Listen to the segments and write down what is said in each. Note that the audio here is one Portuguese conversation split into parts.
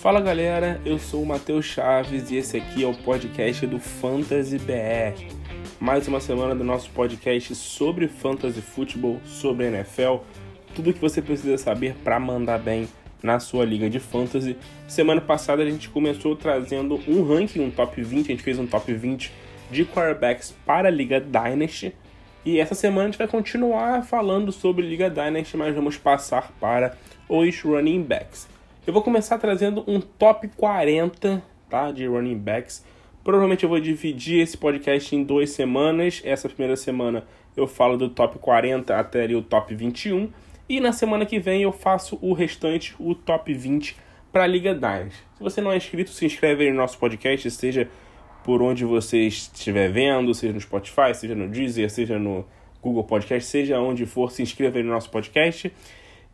Fala galera, eu sou o Matheus Chaves e esse aqui é o podcast do Fantasy BR. Mais uma semana do nosso podcast sobre fantasy futebol, sobre NFL, tudo o que você precisa saber para mandar bem na sua liga de fantasy. Semana passada a gente começou trazendo um ranking, um top 20, a gente fez um top 20 de quarterbacks para a liga Dynasty. E essa semana a gente vai continuar falando sobre Liga Dynasty, mas vamos passar para os running backs. Eu vou começar trazendo um top 40 tá, de running backs. Provavelmente eu vou dividir esse podcast em duas semanas. Essa primeira semana eu falo do top 40 até ali o top 21. E na semana que vem eu faço o restante, o top 20 para a Liga Dynasty. Se você não é inscrito, se inscreve aí no nosso podcast, seja por onde você estiver vendo, seja no Spotify, seja no Deezer, seja no Google Podcast, seja onde for, se inscreva aí no nosso podcast.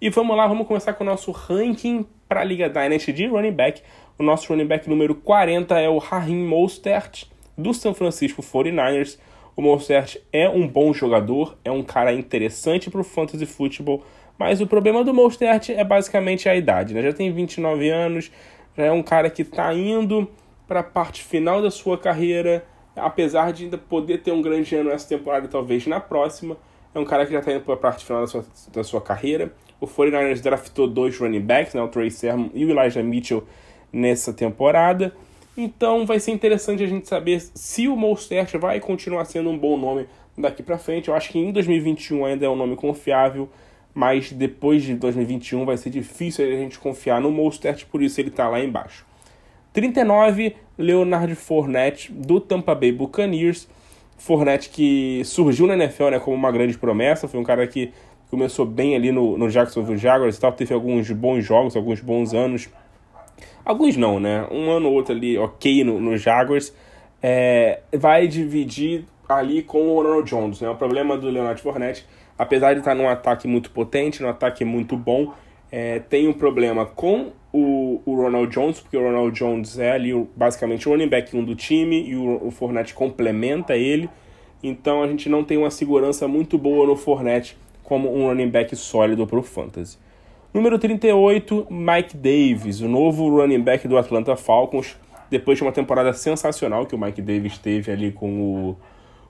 E vamos lá, vamos começar com o nosso ranking para a Liga Dynasty de running back. O nosso running back número 40 é o Raheem Mostert, do San Francisco 49ers. O Mostert é um bom jogador, é um cara interessante para o fantasy football, mas o problema do Mostert é basicamente a idade. Né? Já tem 29 anos, já é um cara que está indo para a parte final da sua carreira, apesar de ainda poder ter um grande ano nessa temporada, talvez na próxima. É um cara que já está indo para a parte final da sua, da sua carreira. O 49ers draftou dois running backs, né, o Trey Sermon e o Elijah Mitchell, nessa temporada. Então vai ser interessante a gente saber se o Mostert vai continuar sendo um bom nome daqui para frente. Eu acho que em 2021 ainda é um nome confiável, mas depois de 2021 vai ser difícil a gente confiar no Mostert, por isso ele está lá embaixo. 39, Leonard Fournette, do Tampa Bay Buccaneers. Fournette que surgiu na NFL né, como uma grande promessa, foi um cara que começou bem ali no, no Jacksonville Jaguars e tal, teve alguns bons jogos, alguns bons anos. Alguns não, né? Um ano ou outro ali, ok, no, no Jaguars. É, vai dividir ali com o Ronald Jones, né? O problema do Leonard Fournette, apesar de estar num ataque muito potente, num ataque muito bom, é, tem um problema com o, o Ronald Jones, porque o Ronald Jones é ali basicamente o running back 1 do time e o, o Fournette complementa ele. Então a gente não tem uma segurança muito boa no Fournette como um running back sólido para o Fantasy. Número 38, Mike Davis, o novo running back do Atlanta Falcons, depois de uma temporada sensacional que o Mike Davis teve ali com o,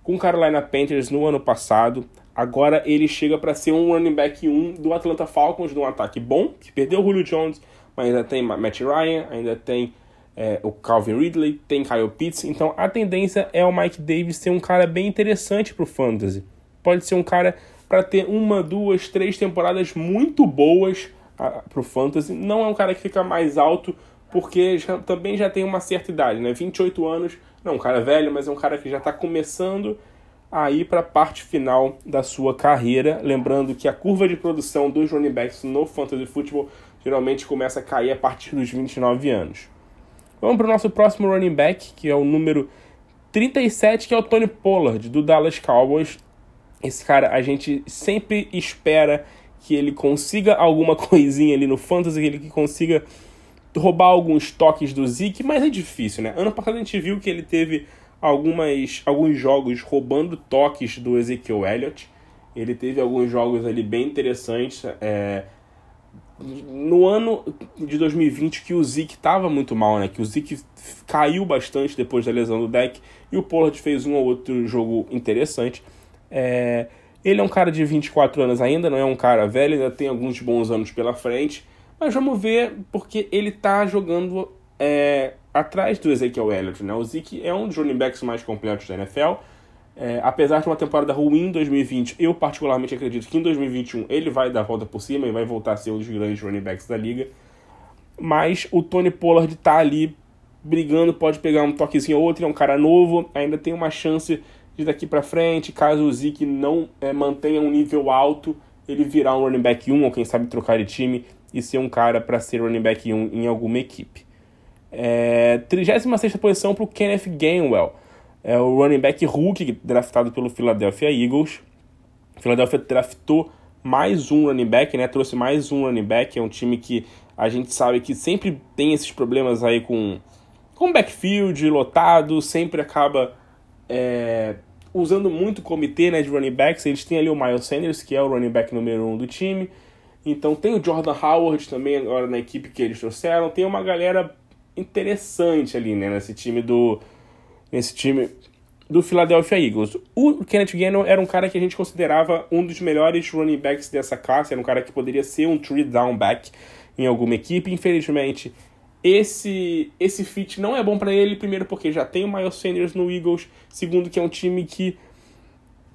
com o Carolina Panthers no ano passado. Agora ele chega para ser um running back 1 do Atlanta Falcons, de um ataque bom, que perdeu o Julio Jones, mas ainda tem Matt Ryan, ainda tem é, o Calvin Ridley, tem Kyle Pitts. Então a tendência é o Mike Davis ser um cara bem interessante para o Fantasy. Pode ser um cara para ter uma, duas, três temporadas muito boas para o Fantasy. Não é um cara que fica mais alto, porque já, também já tem uma certa idade, né? 28 anos, não um cara velho, mas é um cara que já está começando a ir para a parte final da sua carreira. Lembrando que a curva de produção dos running backs no fantasy football geralmente começa a cair a partir dos 29 anos. Vamos para o nosso próximo running back, que é o número 37, que é o Tony Pollard, do Dallas Cowboys. Esse cara, a gente sempre espera que ele consiga alguma coisinha ali no fantasy, que ele consiga roubar alguns toques do Zeke, mas é difícil, né? Ano passado a gente viu que ele teve algumas, alguns jogos roubando toques do Ezekiel Elliott. Ele teve alguns jogos ali bem interessantes. É, no ano de 2020 que o Zeke estava muito mal, né? Que o Zeke caiu bastante depois da lesão do deck e o Pollard fez um ou outro jogo interessante. É, ele é um cara de 24 anos ainda, não é um cara velho, ainda tem alguns bons anos pela frente. Mas vamos ver porque ele está jogando é, atrás do Ezekiel Elliott. Né? O Zeke é um dos running backs mais completos da NFL. É, apesar de uma temporada ruim em 2020, eu particularmente acredito que em 2021 ele vai dar a volta por cima e vai voltar a ser um dos grandes running backs da liga. Mas o Tony Pollard está ali brigando, pode pegar um toquezinho ou outro, é um cara novo, ainda tem uma chance de daqui para frente, caso o Zeke não é, mantenha um nível alto, ele virar um running back 1 ou quem sabe trocar de time e ser um cara para ser running back 1 em alguma equipe. É, 36 posição para o Kenneth Gainwell, é o running back rookie draftado pelo Philadelphia Eagles. Philadelphia draftou mais um running back, né? Trouxe mais um running back. É um time que a gente sabe que sempre tem esses problemas aí com, com backfield lotado, sempre acaba é, usando muito o comitê né, de running backs. Eles têm ali o Miles Sanders, que é o running back número um do time. Então tem o Jordan Howard também agora na equipe que eles trouxeram. Tem uma galera interessante ali, né, nesse time do nesse time do Philadelphia Eagles. O Kenneth Gannon era um cara que a gente considerava um dos melhores running backs dessa classe, era um cara que poderia ser um three down back em alguma equipe. Infelizmente, esse esse fit não é bom para ele, primeiro porque já tem o Miles Sanders no Eagles, segundo que é um time que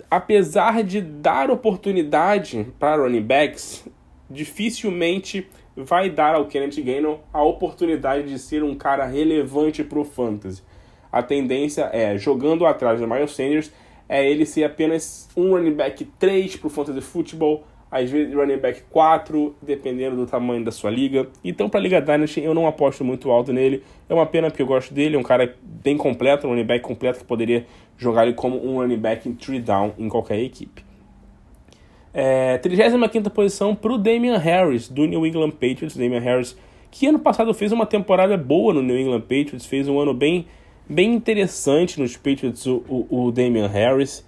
apesar de dar oportunidade para running backs, dificilmente vai dar ao Kenneth Gainwell a oportunidade de ser um cara relevante para o fantasy. A tendência é, jogando atrás do Miles Sanders, é ele ser apenas um running back 3 para o fantasy futebol, às vezes running back 4, dependendo do tamanho da sua liga. Então, para a Liga Dynasty, eu não aposto muito alto nele. É uma pena porque eu gosto dele, é um cara bem completo, um running back completo que poderia jogar ele como um running back em 3 down em qualquer equipe. É, 35 posição para o Damian Harris, do New England Patriots. Damian Harris, que ano passado fez uma temporada boa no New England Patriots, fez um ano bem, bem interessante nos Patriots, o, o, o Damian Harris.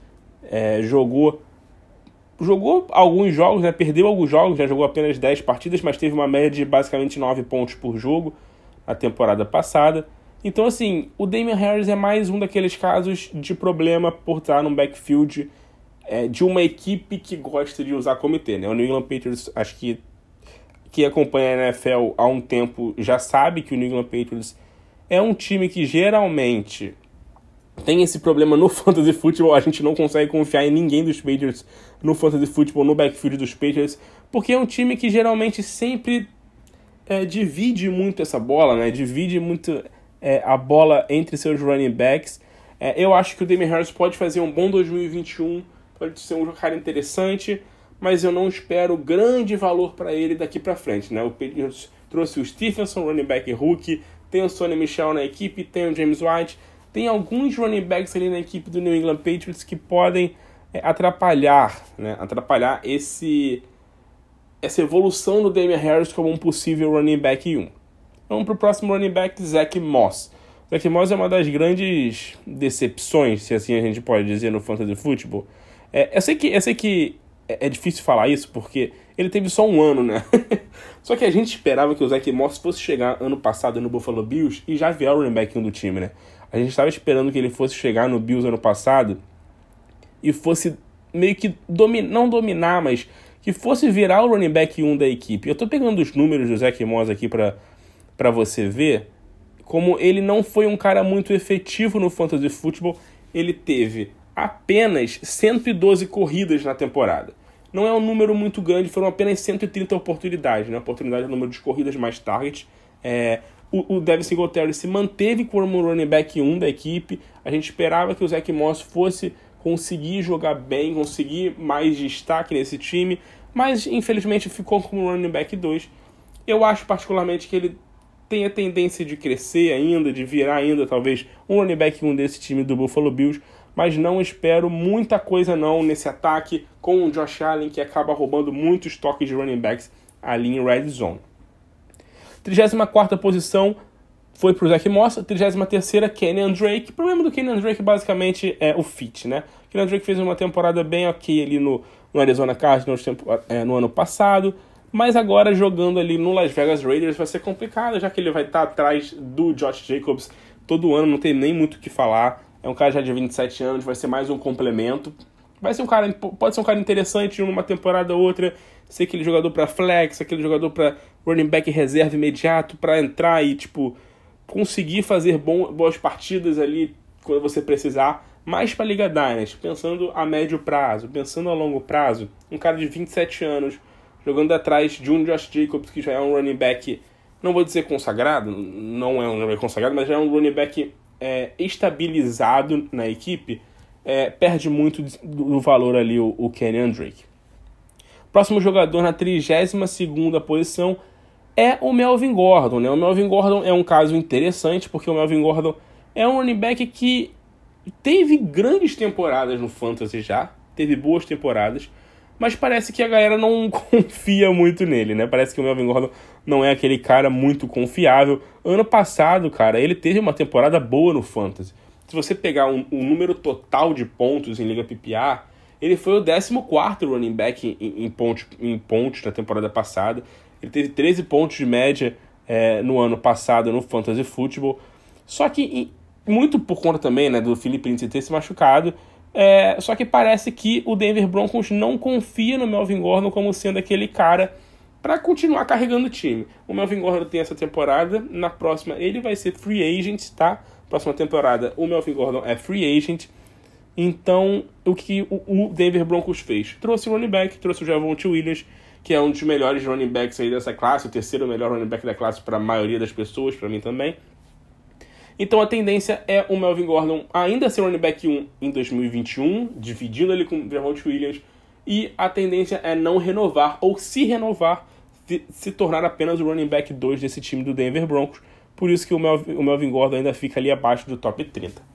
É, jogou jogou alguns jogos, né, perdeu alguns jogos, já jogou apenas 10 partidas, mas teve uma média de basicamente 9 pontos por jogo na temporada passada. Então, assim, o Damian Harris é mais um daqueles casos de problema por estar no backfield é, de uma equipe que gosta de usar comitê, né? O New England Patriots, acho que quem acompanha a NFL há um tempo já sabe que o New England Patriots é um time que geralmente tem esse problema no fantasy football, a gente não consegue confiar em ninguém dos Patriots no fantasy football, no backfield dos Patriots, porque é um time que geralmente sempre é, divide muito essa bola, né? Divide muito é, a bola entre seus running backs. É, eu acho que o Damian Harris pode fazer um bom 2021 pode ser um cara interessante, mas eu não espero grande valor para ele daqui para frente, né? O Patriots trouxe o Stephenson, running back rookie, tem o Sonny Michel na equipe, tem o James White, tem alguns running backs ali na equipe do New England Patriots que podem é, atrapalhar, né? Atrapalhar esse essa evolução do Damian Harris como um possível running back 1. Vamos para o próximo running back, Zach Moss. Zach Moss é uma das grandes decepções, se assim a gente pode dizer, no fantasy football. É, eu, sei que, eu sei que é, é difícil falar isso porque ele teve só um ano, né? só que a gente esperava que o Zach Moss fosse chegar ano passado no Buffalo Bills e já vier o running back 1 do time, né? A gente estava esperando que ele fosse chegar no Bills ano passado e fosse meio que dominar, não dominar, mas que fosse virar o running back 1 da equipe. Eu tô pegando os números do Zach Moss aqui para você ver como ele não foi um cara muito efetivo no fantasy football. Ele teve apenas 112 corridas na temporada. Não é um número muito grande, foram apenas 130 oportunidades, né? Oportunidade é o número de corridas mais target. É, o, o Devin Singletary se manteve como running back 1 da equipe. A gente esperava que o Zach Moss fosse conseguir jogar bem, conseguir mais destaque nesse time, mas infelizmente ficou como running back 2. Eu acho particularmente que ele tem a tendência de crescer ainda, de virar ainda talvez um running back 1 desse time do Buffalo Bills, mas não espero muita coisa não nesse ataque com o Josh Allen, que acaba roubando muitos toques de running backs ali em red zone. 34ª posição foi para o Zach Moss, 33ª Kenyan Drake. O problema do Kenyan Drake basicamente é o fit, né? O Kenyan Drake fez uma temporada bem ok ali no, no Arizona Cardinals é, no ano passado, mas agora jogando ali no Las Vegas Raiders vai ser complicado, já que ele vai estar atrás do Josh Jacobs todo ano, não tem nem muito o que falar. É um cara já de 27 anos, vai ser mais um complemento. Vai ser um cara, pode ser um cara interessante numa temporada ou outra, ser aquele jogador para flex, aquele jogador para running back reserva imediato, para entrar e tipo conseguir fazer bom, boas partidas ali quando você precisar, mais para Liga Dynasty, pensando a médio prazo, pensando a longo prazo, um cara de 27 anos jogando atrás de um Josh Jacobs que já é um running back, não vou dizer consagrado, não é um running back consagrado, mas já é um running back é, estabilizado na equipe, é, perde muito do valor ali o, o Kenyan Drake. Próximo jogador na 32ª posição é o Melvin Gordon. Né? O Melvin Gordon é um caso interessante, porque o Melvin Gordon é um running back que teve grandes temporadas no Fantasy já, teve boas temporadas, mas parece que a galera não confia muito nele, né? Parece que o Melvin Gordon não é aquele cara muito confiável. Ano passado, cara, ele teve uma temporada boa no Fantasy. Se você pegar um, um número total de pontos em Liga PPA, Ele foi o 14 running back em, em, pontos, em pontos na temporada passada. Ele teve 13 pontos de média é, no ano passado no Fantasy Football. Só que, muito por conta também né, do Felipe Lindsay ter se machucado, é, só que parece que o Denver Broncos não confia no Melvin Gordon como sendo aquele cara para continuar carregando o time. O Melvin Gordon tem essa temporada, na próxima ele vai ser free agent, tá? Próxima temporada o Melvin Gordon é free agent. Então, o que o Denver Broncos fez? Trouxe o running back, trouxe o Javonte Williams, que é um dos melhores running backs aí dessa classe, o terceiro melhor running back da classe para a maioria das pessoas, para mim também. Então a tendência é o Melvin Gordon ainda ser running back 1 em 2021, dividindo ele com o Javonte Williams, e a tendência é não renovar ou se renovar, se tornar apenas o running back 2 desse time do Denver Broncos. Por isso que o Melvin, o Melvin Gordon ainda fica ali abaixo do top 30.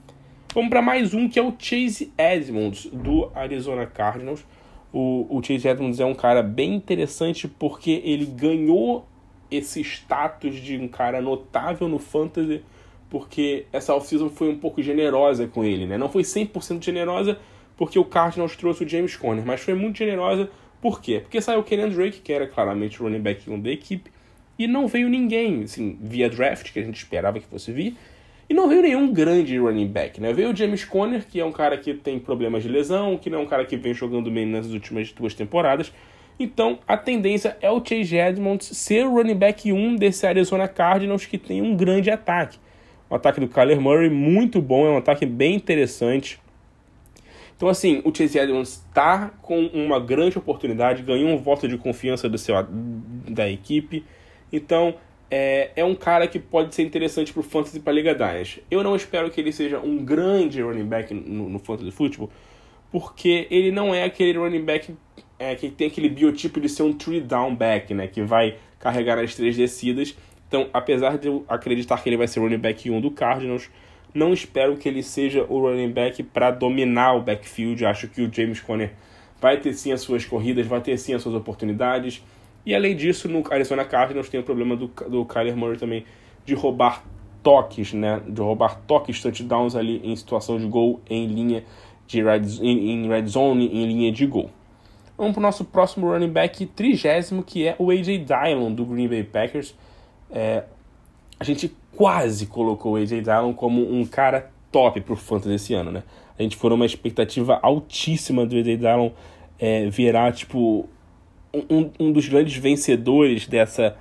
Vamos para mais um que é o Chase Edmonds do Arizona Cardinals. O, o Chase Edmonds é um cara bem interessante porque ele ganhou esse status de um cara notável no fantasy porque essa offseason foi um pouco generosa com ele, né? Não foi 100% generosa porque o Cardinals trouxe o James Conner, mas foi muito generosa por quê? Porque saiu o Kenan Drake, que era claramente o running back 1 da equipe, e não veio ninguém, assim, via draft, que a gente esperava que fosse vir, e não veio nenhum grande running back, né? Veio o James Conner, que é um cara que tem problemas de lesão, que não é um cara que vem jogando bem nas últimas duas temporadas, então, a tendência é o Chase Edmonds ser o running back 1 desse Arizona Cardinals que tem um grande ataque. O ataque do Kyler Murray muito bom, é um ataque bem interessante. Então, assim, o Chase Edmonds está com uma grande oportunidade, ganhou um voto de confiança do seu, da equipe. Então, é, é um cara que pode ser interessante para o Fantasy e para a Liga Dynasty. Eu não espero que ele seja um grande running back no, no Fantasy Football, porque ele não é aquele running back é, que tem aquele biotipo de ser um three down back, né? Que vai carregar as três descidas então, apesar de eu acreditar que ele vai ser running back 1 do Cardinals, não espero que ele seja o running back para dominar o backfield. Acho que o James Conner vai ter sim as suas corridas, vai ter sim as suas oportunidades. E além disso, no Arizona Cardinals tem o problema do, do Kyler Murray também de roubar toques, né? De roubar toques, touchdowns ali em situação de gol em linha de red, em, em red zone, em linha de gol. Vamos para o nosso próximo running back trigésimo, que é o AJ Dillon do Green Bay Packers. É, a gente quase colocou o AJ Dillon como um cara top pro Fantasy esse ano, né? A gente foi uma expectativa altíssima do AJ Dillon é, virar, tipo, um, um dos grandes vencedores dessa,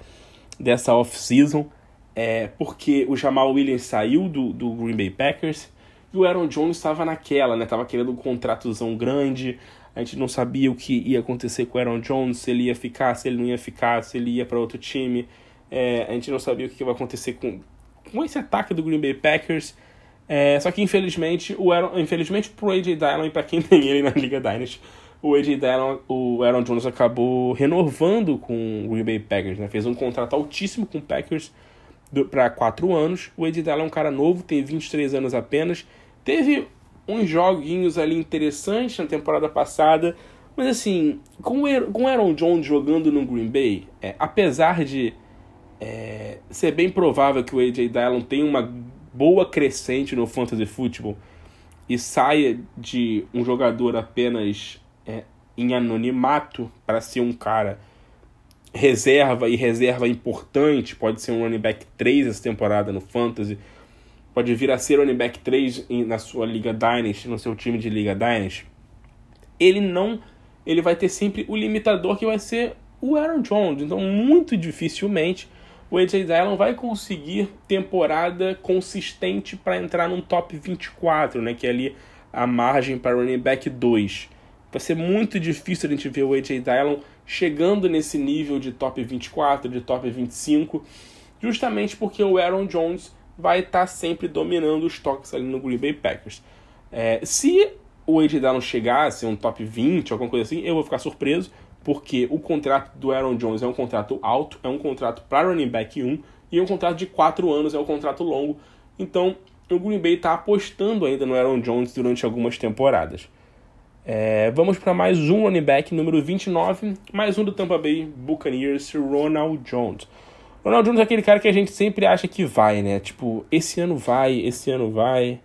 dessa off-season, é, porque o Jamal Williams saiu do, do Green Bay Packers e o Aaron Jones estava naquela, né? Tava querendo um contratozão grande, a gente não sabia o que ia acontecer com o Aaron Jones, se ele ia ficar, se ele não ia ficar, se ele ia para outro time. É, a gente não sabia o que vai acontecer com, com esse ataque do Green Bay Packers. É, só que infelizmente, o Aaron, infelizmente pro AJ Dillon e para quem tem ele na Liga Dynasty, o AJ Dillon, o Aaron Jones acabou renovando com o Green Bay Packers, né? Fez um contrato altíssimo com o Packers para quatro anos. O AJ Dillon é um cara novo, tem 23 anos apenas. Teve uns joguinhos ali interessantes na temporada passada, mas assim, com o Aaron Jones jogando no Green Bay, é, apesar de é, ser bem provável que o AJ Dillon tenha uma boa crescente no fantasy football e saia de um jogador apenas em anonimato para ser um cara reserva e reserva importante, pode ser um running back 3 essa temporada no fantasy, pode vir a ser running back 3 na sua liga Dynasty, no seu time de liga Dynasty. Ele não, ele vai ter sempre o limitador que vai ser o Aaron Jones, então muito dificilmente o AJ Dillon vai conseguir temporada consistente para entrar num top 24, né, que é ali a margem para running back 2. Vai ser muito difícil a gente ver o AJ Dillon chegando nesse nível de top 24, de top 25, justamente porque o Aaron Jones vai estar tá sempre dominando os toques ali no Green Bay Packers. É, se o AJ Dillon chegasse um top 20, alguma coisa assim, eu vou ficar surpreso, porque o contrato do Aaron Jones é um contrato alto, é um contrato para running back 1 e é um contrato de 4 anos, é um contrato longo. Então, o Green Bay está apostando ainda no Aaron Jones durante algumas temporadas. É, vamos para mais um running back, número 29, mais um do Tampa Bay Buccaneers, Ronald Jones. Ronald Jones é aquele cara que a gente sempre acha que vai, né? Tipo, esse ano vai, esse ano vai.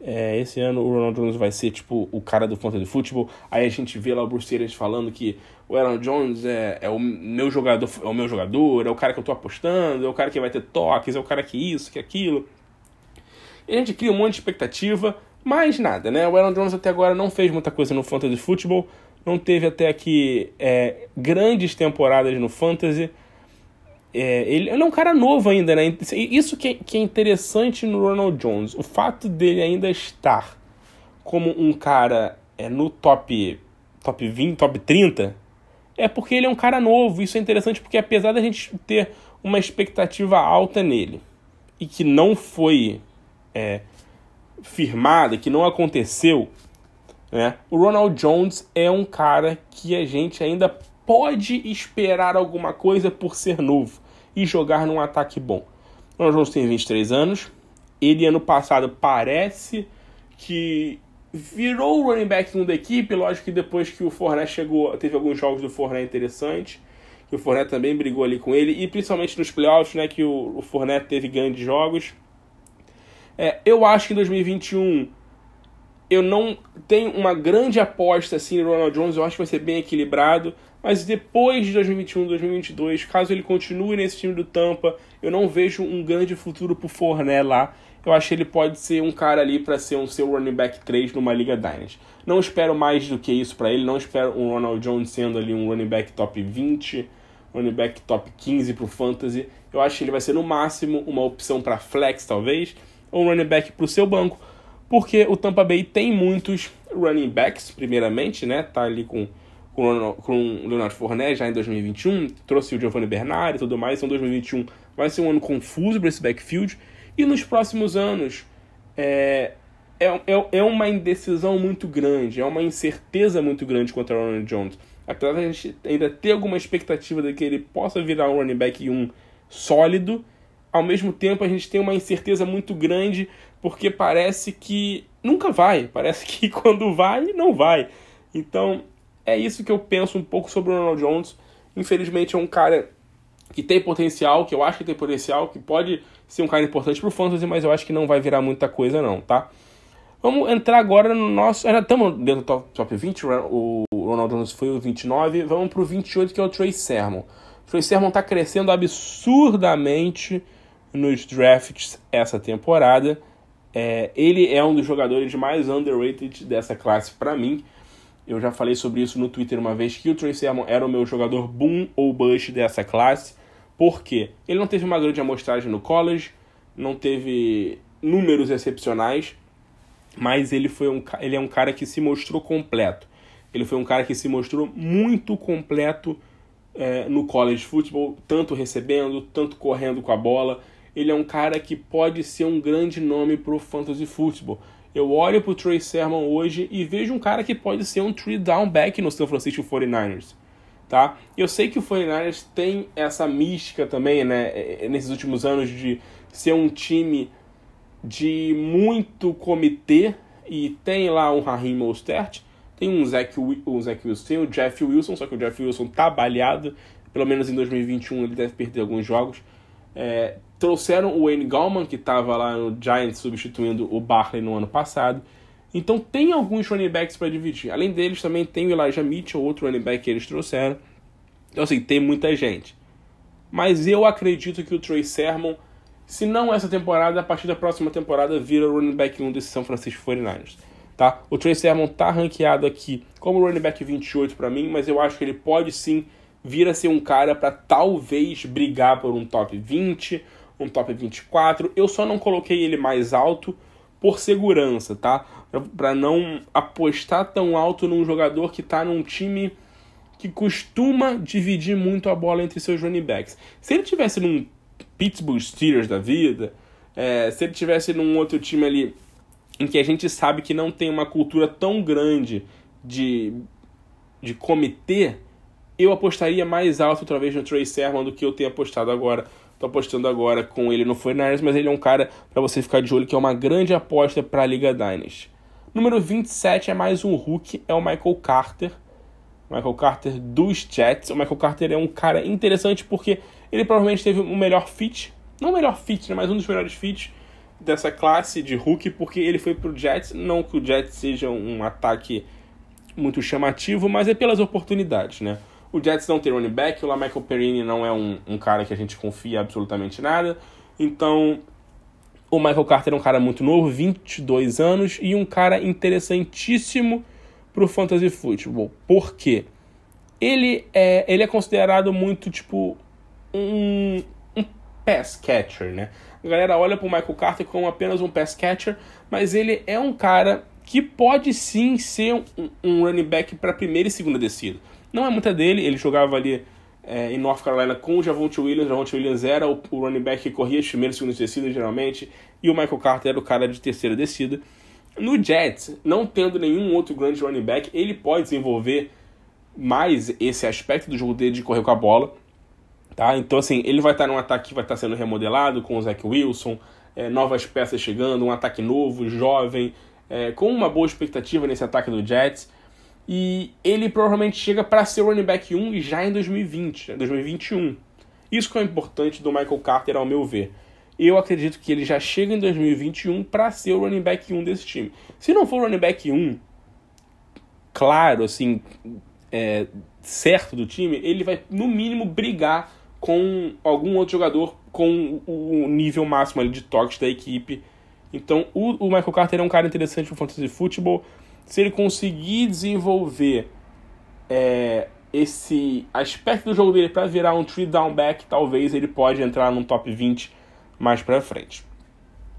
é, esse ano o Ronald Jones vai ser tipo o cara do fantasy futebol. Aí a gente vê lá o Bruce falando que o Aaron Jones é, é o meu jogador, é o meu jogador, é o cara que eu tô apostando, é o cara que vai ter toques, é o cara que isso, que aquilo. E a gente cria um monte de expectativa, mas nada, né? O Aaron Jones até agora não fez muita coisa no fantasy futebol, não teve até aqui é, grandes temporadas no fantasy. É, ele, ele, é um cara novo ainda, né? Isso que é, que é interessante no Ronald Jones. O fato dele ainda estar como um cara é, no top, top 20, top 30, é porque ele é um cara novo. Isso é interessante porque apesar da gente ter uma expectativa alta nele e que não foi é, firmada, que não aconteceu, né? O Ronald Jones é um cara que a gente ainda pode esperar alguma coisa por ser novo e jogar num ataque bom. O Ronald Jones tem 23 anos. Ele ano passado parece que virou o running back 1 da equipe. Lógico que depois que o Fournette chegou, teve alguns jogos do Fournette interessantes. Que o Fournette também brigou ali com ele. E principalmente nos playoffs, né, que o, o teve grandes jogos. É, eu acho que em 2021 eu não tenho uma grande aposta assim no Ronald Jones. Eu acho que vai ser bem equilibrado. Mas depois de 2021, 2022, caso ele continue nesse time do Tampa, eu não vejo um grande futuro pro Forné lá. Eu acho que ele pode ser um cara ali para ser um seu running back 3 numa Liga Dynasty. Não espero mais do que isso para ele, não espero um Ronald Jones sendo ali um running back top 20, running back top 15 pro fantasy. Eu acho que ele vai ser no máximo uma opção para flex talvez, ou running back pro seu banco, porque o Tampa Bay tem muitos running backs, primeiramente, né? Tá ali com com, o Leonardo Fournette já em 2021, trouxe o Giovanni Bernard e tudo mais, então 2021 vai ser um ano confuso para esse backfield, e nos próximos anos é, é, é, é uma indecisão muito grande, é uma incerteza muito grande contra o Ronald Jones. Apesar de a gente ainda ter alguma expectativa de que ele possa virar um running back um sólido, ao mesmo tempo a gente tem uma incerteza muito grande porque parece que nunca vai, parece que quando vai, não vai. Então é isso que eu penso um pouco sobre o Ronald Jones. Infelizmente é um cara que tem potencial, que eu acho que tem potencial, que pode ser um cara importante pro fantasy, mas eu acho que não vai virar muita coisa não, tá? Vamos entrar agora no nosso... Já estamos dentro do top, top 20, o Ronald Jones foi o 29, vamos pro 28 que é o Trey Sermon. O Trey Sermon tá crescendo absurdamente nos drafts essa temporada. É, ele é um dos jogadores mais underrated dessa classe para mim. Eu já falei sobre isso no Twitter uma vez, que o Tracy Sermon era o meu jogador boom ou bust dessa classe. Por quê? Ele não teve uma grande amostragem no college, não teve números excepcionais, mas ele, foi um, ele é um cara que se mostrou completo. Ele foi um cara que se mostrou muito completo é, no college football, tanto recebendo, tanto correndo com a bola. Ele é um cara que pode ser um grande nome para o fantasy football eu olho pro Trey Sermon hoje e vejo um cara que pode ser um three down back no San Francisco 49ers. Tá? Eu sei que o 49ers tem essa mística também, né, é, é, nesses últimos anos de ser um time de muito comitê e tem lá um Raheem Mostert, tem um Zach, um Zach Wilson, tem o Jeff Wilson, só que o Jeff Wilson tá baleado, pelo menos em 2021 ele deve perder alguns jogos. É, trouxeram o Wayne Gallman, que estava lá no Giants substituindo o Barkley no ano passado. Então tem alguns running backs para dividir. Além deles, também tem o Elijah Mitchell, outro running back que eles trouxeram. Então, assim, tem muita gente. Mas eu acredito que o Trey Sermon, se não essa temporada, a partir da próxima temporada, vira o running back 1 desse São Francisco 49ers. Tá? O Trey Sermon tá ranqueado aqui como running back 28 para mim, mas eu acho que ele pode sim vir a ser um cara para talvez brigar por um top 20, um top 24. Eu só não coloquei ele mais alto por segurança, tá? Para não apostar tão alto num jogador que tá num time que costuma dividir muito a bola entre seus running backs. Se ele tivesse num Pittsburgh Steelers da vida, é, se ele tivesse num outro time ali em que a gente sabe que não tem uma cultura tão grande de, de comitê, eu apostaria mais alto outra vez no Trey Sermon do que eu tenho apostado agora. Tô apostando agora com ele no 49 mas ele é um cara para você ficar de olho que é uma grande aposta para a Liga Dynasty. Número 27 é mais um Hulk, é o Michael Carter. Michael Carter dos Jets. O Michael Carter é um cara interessante porque ele provavelmente teve um melhor fit, não o melhor fit, né, mas um dos melhores fits dessa classe de Hulk porque ele foi pro Jets. Não que o Jets seja um ataque muito chamativo, mas é pelas oportunidades, né? O Jets não tem running back, o Michael Perrini não é um, um cara que a gente confia absolutamente nada. Então, o Michael Carter é um cara muito novo, 22 anos, e um cara interessantíssimo pro fantasy football. Por quê? Ele é, ele é considerado muito, tipo, um, um pass catcher, né? A galera olha pro Michael Carter como apenas um pass catcher, mas ele é um cara que pode sim ser um, um running back para primeira e segunda descida. Não é muita dele, ele jogava ali é, em North Carolina com o Javonte Williams. O Javonte Williams era o, o running back que corria as primeiras e segundas descidas, geralmente, e o Michael Carter era o cara de terceira descida. No Jets, não tendo nenhum outro grande running back, ele pode desenvolver mais esse aspecto do jogo dele de correr com a bola. Tá? Então, assim, ele vai estar num ataque que vai estar sendo remodelado com o Zach Wilson, é, novas peças chegando, um ataque novo, jovem, é, com uma boa expectativa nesse ataque do Jets. E ele provavelmente chega para ser o running back 1 já em 2020, 2021. Isso que é importante do Michael Carter, ao meu ver. Eu acredito que ele já chega em 2021 para ser o running back 1 desse time. Se não for o running back 1, claro, assim, é, certo do time, ele vai, no mínimo, brigar com algum outro jogador com o nível máximo ali de toques da equipe. Então, o, o Michael Carter é um cara interessante para o fantasy football se ele conseguir desenvolver é, esse aspecto do jogo dele para virar um three down back, talvez ele pode entrar num top 20 mais para frente.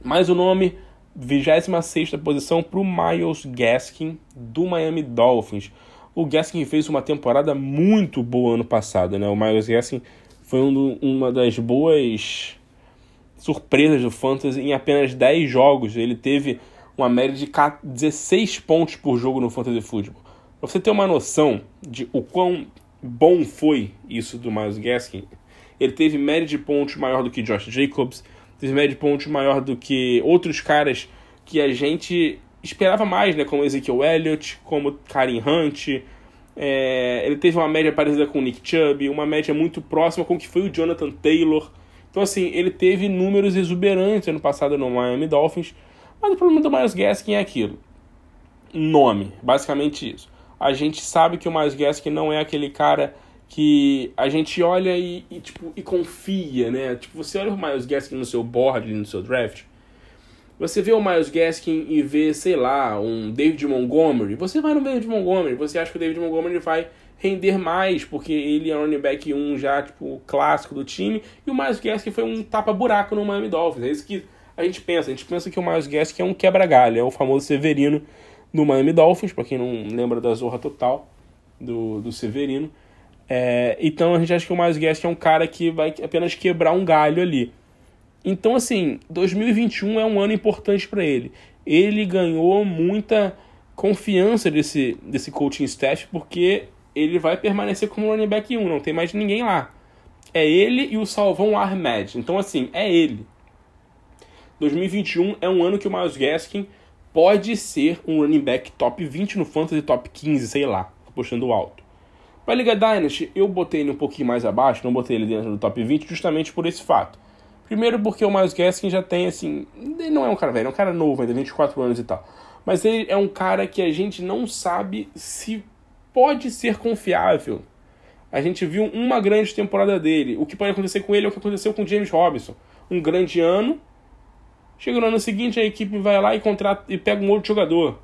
Mais o nome, 26 posição para o Miles Gaskin do Miami Dolphins. O Gaskin fez uma temporada muito boa ano passado, né? O Miles Gaskin foi um do, uma das boas surpresas do Fantasy em apenas 10 jogos. Ele teve uma média de 16 pontos por jogo no Fantasy Football. Pra você ter uma noção de o quão bom foi isso do Miles Gaskin, ele teve média de pontos maior do que Josh Jacobs, teve média de pontos maior do que outros caras que a gente esperava mais, né? Como Ezekiel Elliott, como Karim Hunt. É, ele teve uma média parecida com o Nick Chubb, uma média muito próxima com o que foi o Jonathan Taylor. Então, assim, ele teve números exuberantes ano passado no Miami Dolphins. Mas o problema do Miles Gaskin é aquilo. Nome, basicamente isso. A gente sabe que o Miles Gaskin não é aquele cara que a gente olha e, e, tipo, e confia, né? Tipo, você olha o Miles Gaskin no seu board, no seu draft, você vê o Miles Gaskin e vê, sei lá, um David Montgomery, você vai no David Montgomery, você acha que o David Montgomery vai render mais, porque ele é o running back 1 já, tipo, clássico do time, e o Miles Gaskin foi um tapa-buraco no Miami Dolphins. É isso que a gente pensa. A gente pensa que o Miles Gaskin é um quebra-galho, é o famoso Severino do Miami Dolphins, para quem não lembra da Zorra Total do, do Severino. É, então a gente acha que o Miles Gaskin é um cara que vai apenas quebrar um galho ali. Então, assim, 2021 é um ano importante para ele. Ele ganhou muita confiança desse, desse coaching staff porque ele vai permanecer como running back 1, não tem mais ninguém lá. É ele e o Salvão Ahmed. Então, assim, é ele. 2021 é um ano que o Miles Gaskin pode ser um running back top 20 no Fantasy, top 15, sei lá, apostando alto. Para a Liga Dynasty, eu botei ele um pouquinho mais abaixo, não botei ele dentro do top 20, justamente por esse fato. Primeiro porque o Miles Gaskin já tem, assim, ele não é um cara velho, é um cara novo, ainda 24 anos e tal. Mas ele é um cara que a gente não sabe se pode ser confiável. A gente viu uma grande temporada dele. O que pode acontecer com ele é o que aconteceu com James Robinson. Um grande ano, Chega no ano seguinte, a equipe vai lá e contrata e pega um outro jogador.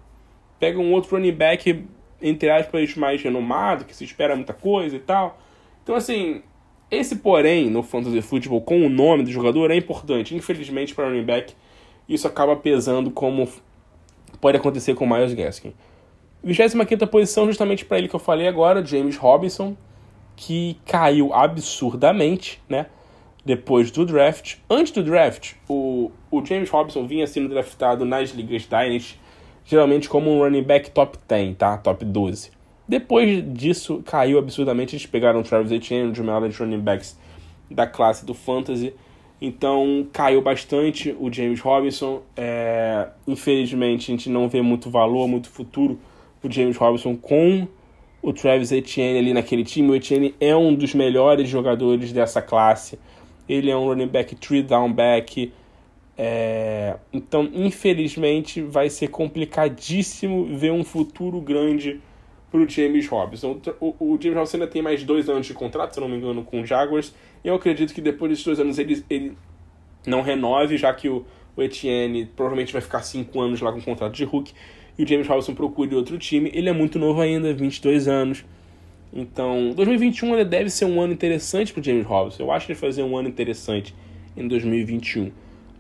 Pega um outro running back, entre aspas, mais renomado, que se espera muita coisa e tal. Então, assim, esse porém no fantasy football com o nome do jogador é importante. Infelizmente, para running back, isso acaba pesando como pode acontecer com o Miles Gaskin. 25 posição, justamente para ele que eu falei agora, James Robinson, que caiu absurdamente, né? Depois do draft. Antes do draft, o, o James Robinson vinha sendo draftado nas ligas Dynasty, geralmente como um running back top 10, tá? Top 12. Depois disso, caiu absurdamente. Eles pegaram o Travis Etienne, de uma de running backs da classe do Fantasy. Então, caiu bastante o James Robinson. É, infelizmente, a gente não vê muito valor, muito futuro o James Robinson com o Travis Etienne ali naquele time. O Etienne é um dos melhores jogadores dessa classe ele é um running back three down back É, então, infelizmente, vai ser complicadíssimo ver um futuro grande para o James Robinson. O, o, James Robinson ainda tem mais dois anos de contrato, se não me engano, com o Jaguars. Eu acredito que depois desses dois anos ele, ele não renove, já que o, o Etienne provavelmente vai ficar cinco anos lá com contrato de Hulk. E o James Robinson procure outro time. Ele é muito novo ainda, 22 anos. Então, 2021 ele deve ser um ano interessante para James Robinson. Eu acho que ele vai fazer um ano interessante em 2021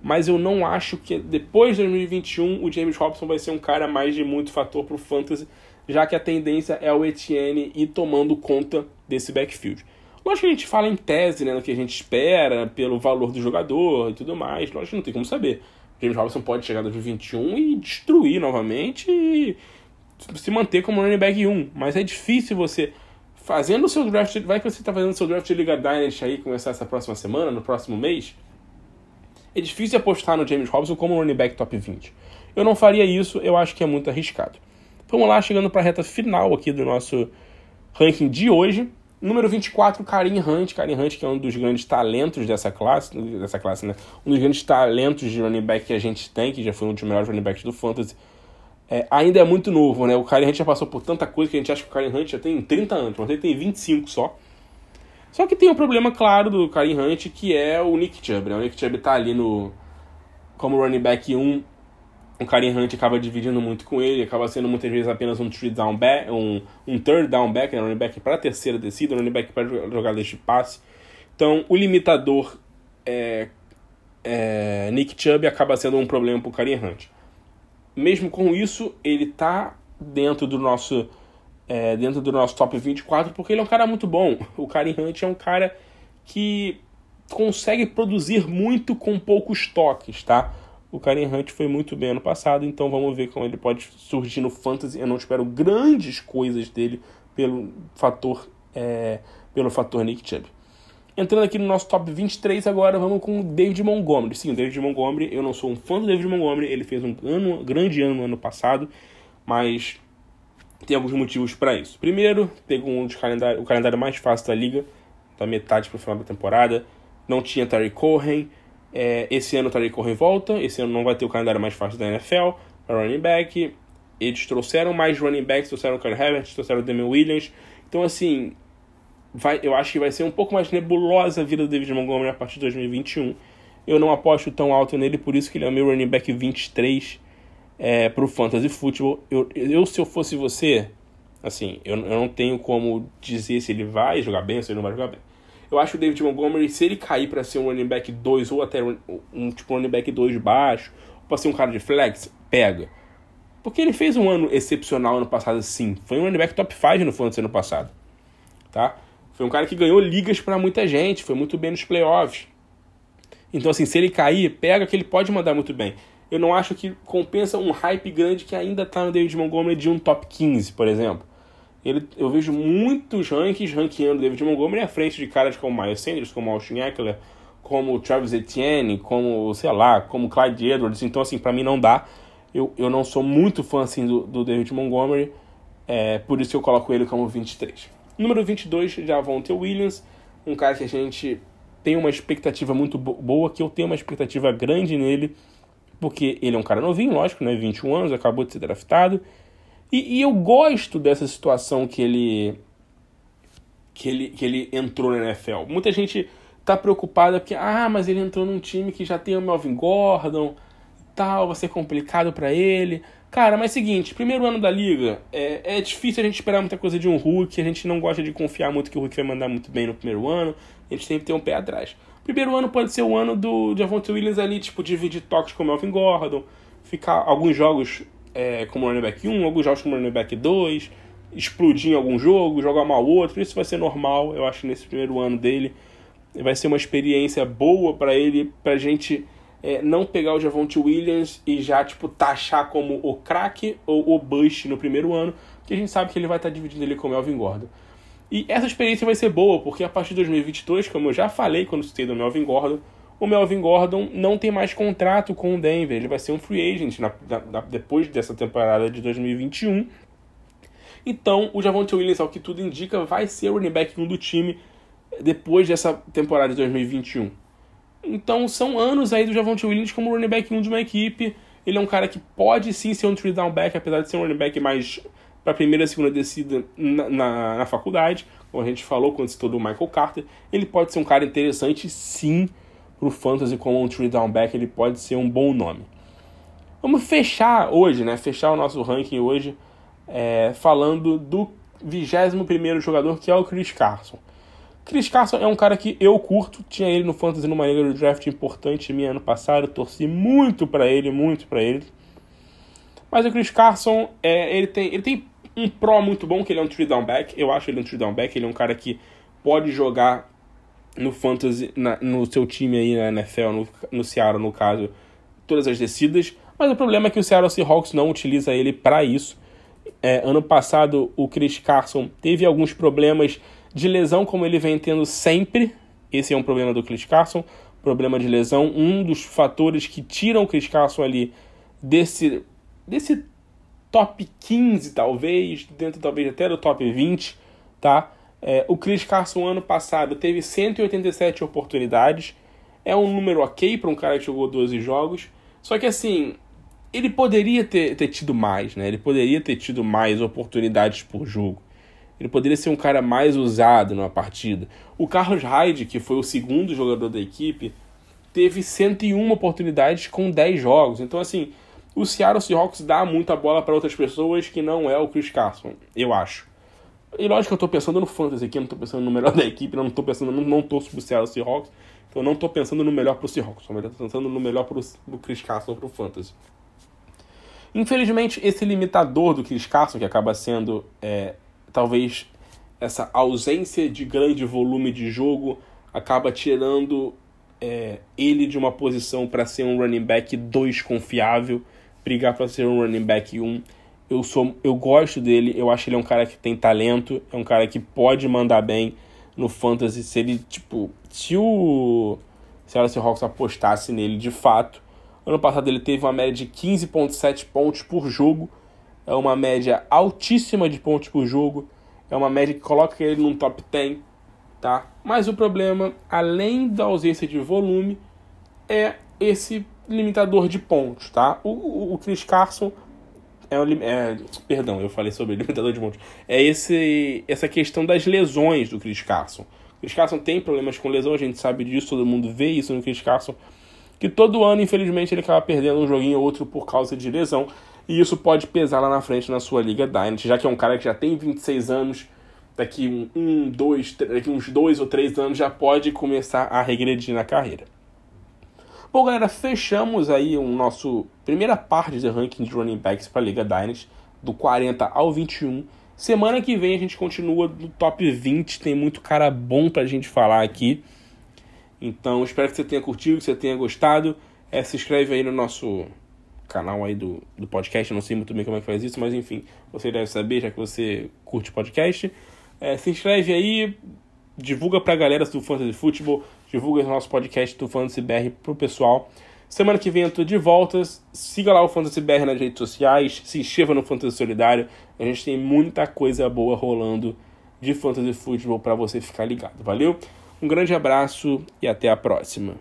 mas eu não acho que depois de 2021 o James Robson vai ser um cara mais de muito fator para o fantasy, já que a tendência é o Etienne ir tomando conta desse backfield. Lógico que a gente fala em tese, né, no que a gente espera, pelo valor do jogador e tudo mais, lógico que não tem como saber. O James Robson pode chegar em 2021 e destruir novamente e se manter como running back 1, mas é difícil você fazendo o seu draft, vai que você está fazendo o seu draft de Liga Dynasty aí, começar essa próxima semana, no próximo mês, é difícil apostar no James Robinson como running back top 20. Eu não faria isso, eu acho que é muito arriscado. Vamos lá, chegando para a reta final aqui do nosso ranking de hoje. Número 24, Karim Hunt. Karim Hunt, que é um dos grandes talentos dessa classe, dessa classe, né? Um dos grandes talentos de running back que a gente tem, que já foi um dos melhores running backs do Fantasy. É, ainda é muito novo, né? O Karim Hunt já passou por tanta coisa que a gente acha que o Karim Hunt já tem 30 anos, mas ele tem 25 só. Só que tem um problema claro do Karim Hunt, que é o Nick Chubb. Né? O Nick Chubb tá ali no como running back 1. O Karim Hunt acaba dividindo muito com ele, acaba sendo muitas vezes apenas um three down back, um, um third down back, né? running back para terceira descida, running back para jogadas de passe. Então, o limitador é, é, Nick Chubb acaba sendo um problema para o Karim Hunt. Mesmo com isso, ele tá dentro do nosso é, dentro do nosso top 24, porque ele é um cara muito bom. O Karim Hunt é um cara que consegue produzir muito com poucos toques, tá? O Karim Hunt foi muito bem ano passado, então vamos ver como ele pode surgir no Fantasy. Eu não espero grandes coisas dele pelo fator, é, pelo fator Nick Chubb. Entrando aqui no nosso top 23 agora, vamos com o David Montgomery. Sim, o David Montgomery, eu não sou um fã do David Montgomery, ele fez um ano, grande ano no ano passado, mas tem alguns motivos para isso. Primeiro, pegou um calendário, o calendário mais fácil da liga, da metade para o final da temporada. Não tinha Terry Cohen. É, esse ano o Terry Cohen volta. Esse ano não vai ter o calendário mais fácil da NFL running back. Eles trouxeram mais running backs, trouxeram o Kyle Herbert, trouxeram o Damian Williams. Então, assim, vai, eu acho que vai ser um pouco mais nebulosa a vida do David Montgomery a partir de 2021. Eu não aposto tão alto nele, por isso que ele é o meu running back 23 é, para o fantasy football. Eu, eu, se eu fosse você, assim, eu, eu não tenho como dizer se ele vai jogar bem ou se ele não vai jogar bem. Eu acho que o David Montgomery, se ele cair para ser um running back 2 ou até um, tipo running back 2 baixo, ou para ser um cara de flex, pega. Porque ele fez um ano excepcional ano passado, sim. Foi um running back top 5 no fantasy ano passado. Tá? Foi um cara que ganhou ligas para muita gente, foi muito bem nos playoffs. Então, assim, se ele cair, pega que ele pode mandar muito bem eu não acho que compensa um hype grande que ainda está no David Montgomery de um top 15, por exemplo. Ele, eu vejo muitos rankings ranqueando David Montgomery à frente de caras como Miles Sanders, como Austin Eckler, como Travis Etienne, como, sei lá, como Clyde Edwards. Então, assim, para mim não dá. Eu, eu não sou muito fã, assim, do, do David Montgomery. É, por isso eu coloco ele como 23. Número 22, Javonte Williams. Um cara que a gente tem uma expectativa muito boa, que eu tenho uma expectativa grande nele porque ele é um cara novinho, lógico, né? 21 anos, acabou de ser draftado. E, e, eu gosto dessa situação que ele, que ele que ele entrou na NFL. Muita gente tá preocupada porque, ah, mas ele entrou num time que já tem o Melvin Gordon tal, vai ser complicado para ele. Cara, mas é seguinte, primeiro ano da liga, é, é difícil a gente esperar muita coisa de um Hulk, a gente não gosta de confiar muito que o Hulk vai mandar muito bem no primeiro ano, a gente tem que ter um pé atrás. Primeiro ano pode ser o ano do Javonte Williams ali, tipo, dividir toques com o Melvin Gordon, ficar alguns jogos é, como running back 1, alguns jogos como running back 2, explodir em algum jogo, jogar mal outro, isso vai ser normal, eu acho, nesse primeiro ano dele. Vai ser uma experiência boa para ele, pra gente é, não pegar o Javonte Williams e já, tipo, taxar como o craque ou o bust no primeiro ano, porque a gente sabe que ele vai estar tá dividindo ele com o Melvin Gordon. E essa experiência vai ser boa, porque a partir de 2022, como eu já falei quando citei do Melvin Gordon, o Melvin Gordon não tem mais contrato com o Denver. Ele vai ser um free agent na, na, depois dessa temporada de 2021. Então, o Javonte Williams, ao que tudo indica, vai ser o running back 1 do time depois dessa temporada de 2021. Então são anos aí do Javonte Williams como running back 1 de uma equipe. Ele é um cara que pode sim ser um three down back, apesar de ser um running back mais para a primeira e segunda descida na, na, na, faculdade, como a gente falou quando citou do Michael Carter. Ele pode ser um cara interessante sim para o fantasy como um three down back, ele pode ser um bom nome. Vamos fechar hoje, né? Fechar o nosso ranking hoje é, falando do 21 jogador que é o Chris Carson. Chris Carson é um cara que eu curto, tinha ele no Fantasy numa liga de draft importante minha ano passado, torci muito para ele, muito para ele. Mas o Chris Carson, é, ele, tem, ele tem um pro muito bom, que ele é um three down back, eu acho ele um three down back, ele é um cara que pode jogar no Fantasy, na, no seu time aí na NFL, no, no Seattle no caso, todas as descidas, mas o problema é que o Seattle Seahawks não utiliza ele para isso. É, ano passado o Chris Carson teve alguns problemas de lesão, como ele vem tendo sempre. Esse é um problema do Chris Carson, problema de lesão. Um dos fatores que tiram o Chris Carson ali desse, desse top 15, talvez, dentro talvez até do top 20, tá? É, o Chris Carson ano passado teve 187 oportunidades. É um número ok para um cara que jogou 12 jogos. Só que assim, ele poderia ter, ter tido mais, né? Ele poderia ter tido mais oportunidades por jogo. Ele poderia ser um cara mais usado numa partida. O Carlos Hyde, que foi o segundo jogador da equipe, teve 101 oportunidades com 10 jogos. Então, assim, o Seattle Seahawks dá muita bola para outras pessoas que não é o Chris Carson, eu acho. E lógico que eu tô pensando no fantasy aqui, eu não tô pensando no melhor da equipe, não tô pensando, não, não torço pro Seattle Seahawks, então não tô pensando no melhor pro Seahawks, tô pensando no melhor pro, pro Chris Carson pro fantasy. Infelizmente, esse limitador do Chris Carson, que acaba sendo é, talvez essa ausência de grande volume de jogo acaba tirando é, ele de uma posição para ser um running back 2 confiável, brigar para ser um running back 1. Um. Eu sou eu gosto dele, eu acho ele é um cara que tem talento, é um cara que pode mandar bem no fantasy se ele, tipo, se o Seattle Hawks apostasse nele de fato. Ano passado ele teve uma média de 15.7 pontos por jogo, é uma média altíssima de pontos por jogo, é uma média que coloca ele num top 10, tá? Mas o problema, além da ausência de volume, é esse limitador de pontos, tá? O, o, o Chris Carson é, um, é, perdão, eu falei sobre limitador de pontos. É esse essa questão das lesões do Chris Carson. O Chris Carson tem problemas com lesão, a gente sabe disso, todo mundo vê isso no Chris Carson. Que todo ano, infelizmente, ele acaba perdendo um joguinho ou outro por causa de lesão. E isso pode pesar lá na frente na sua Liga Dynasty, já que é um cara que já tem 26 anos, daqui um, dois, daqui uns dois ou três anos já pode começar a regredir na carreira. Bom, galera, fechamos aí o nosso primeira parte do ranking de running backs para a Liga Dynasty, do 40 ao 21. Semana que vem a gente continua no top 20, tem muito cara bom pra gente falar aqui. Então, espero que você tenha curtido, que você tenha gostado. É, se inscreve aí no nosso canal aí do, do podcast, não sei muito bem como é que faz isso, mas enfim, você deve saber, já que você curte podcast. É, se inscreve aí, divulga pra galera do Fantasy Futebol, divulga o nosso podcast do Fantasy BR pro pessoal. Semana que vem eu tô de volta. Siga lá o Fantasy BR nas redes sociais, se inscreva no Fantasy Solidário. A gente tem muita coisa boa rolando de Fantasy Futebol para você ficar ligado. Valeu? Um grande abraço e até a próxima.